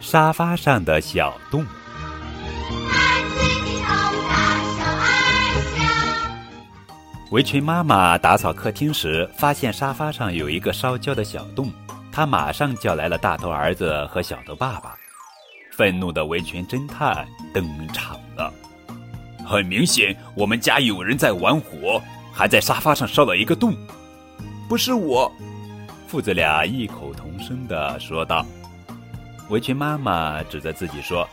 沙发上的小洞。围裙妈妈打扫客厅时，发现沙发上有一个烧焦的小洞，她马上叫来了大头儿子和小头爸爸。愤怒的围裙侦探登场了。很明显，我们家有人在玩火，还在沙发上烧了一个洞。不是我，父子俩异口同声地说道。围裙妈妈指着自己说：“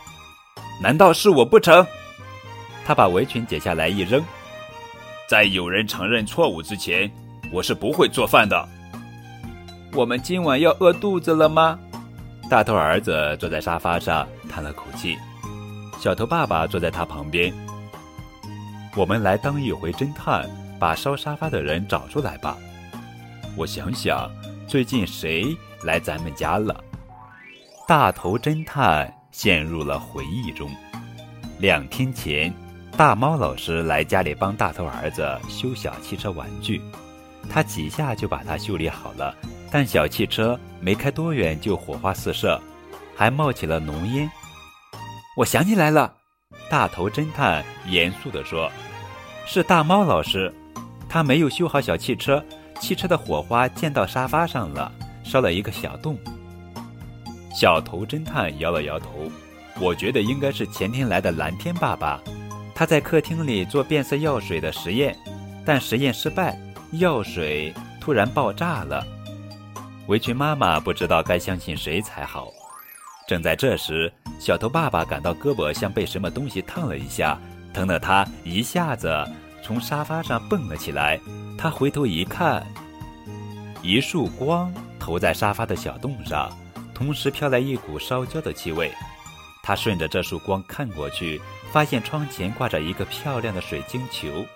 难道是我不成？”她把围裙解下来一扔，在有人承认错误之前，我是不会做饭的。我们今晚要饿肚子了吗？大头儿子坐在沙发上叹了口气，小头爸爸坐在他旁边。我们来当一回侦探，把烧沙发的人找出来吧。我想想，最近谁来咱们家了？大头侦探陷入了回忆中。两天前，大猫老师来家里帮大头儿子修小汽车玩具，他几下就把它修理好了。但小汽车没开多远就火花四射，还冒起了浓烟。我想起来了，大头侦探严肃地说：“是大猫老师，他没有修好小汽车，汽车的火花溅到沙发上了，烧了一个小洞。”小头侦探摇了摇头，我觉得应该是前天来的蓝天爸爸，他在客厅里做变色药水的实验，但实验失败，药水突然爆炸了。围裙妈妈不知道该相信谁才好。正在这时，小头爸爸感到胳膊像被什么东西烫了一下，疼得他一下子从沙发上蹦了起来。他回头一看，一束光投在沙发的小洞上。同时飘来一股烧焦的气味，他顺着这束光看过去，发现窗前挂着一个漂亮的水晶球。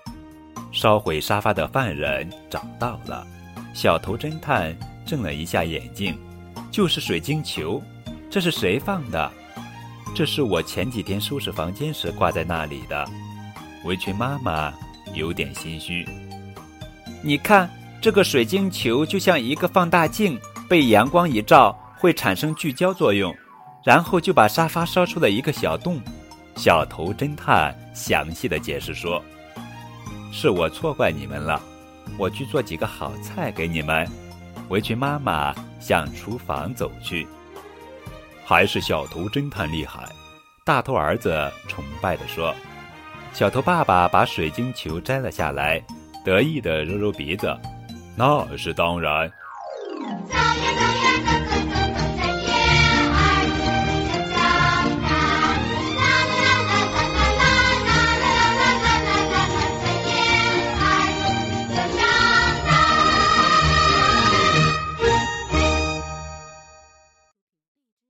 烧毁沙发的犯人找到了，小头侦探睁了一下眼睛，就是水晶球，这是谁放的？这是我前几天收拾房间时挂在那里的。围裙妈妈有点心虚，你看这个水晶球就像一个放大镜，被阳光一照。会产生聚焦作用，然后就把沙发烧出了一个小洞。小头侦探详细的解释说：“是我错怪你们了，我去做几个好菜给你们。”围裙妈妈向厨房走去。还是小头侦探厉害，大头儿子崇拜地说。小头爸爸把水晶球摘了下来，得意地揉揉鼻子：“那是当然。”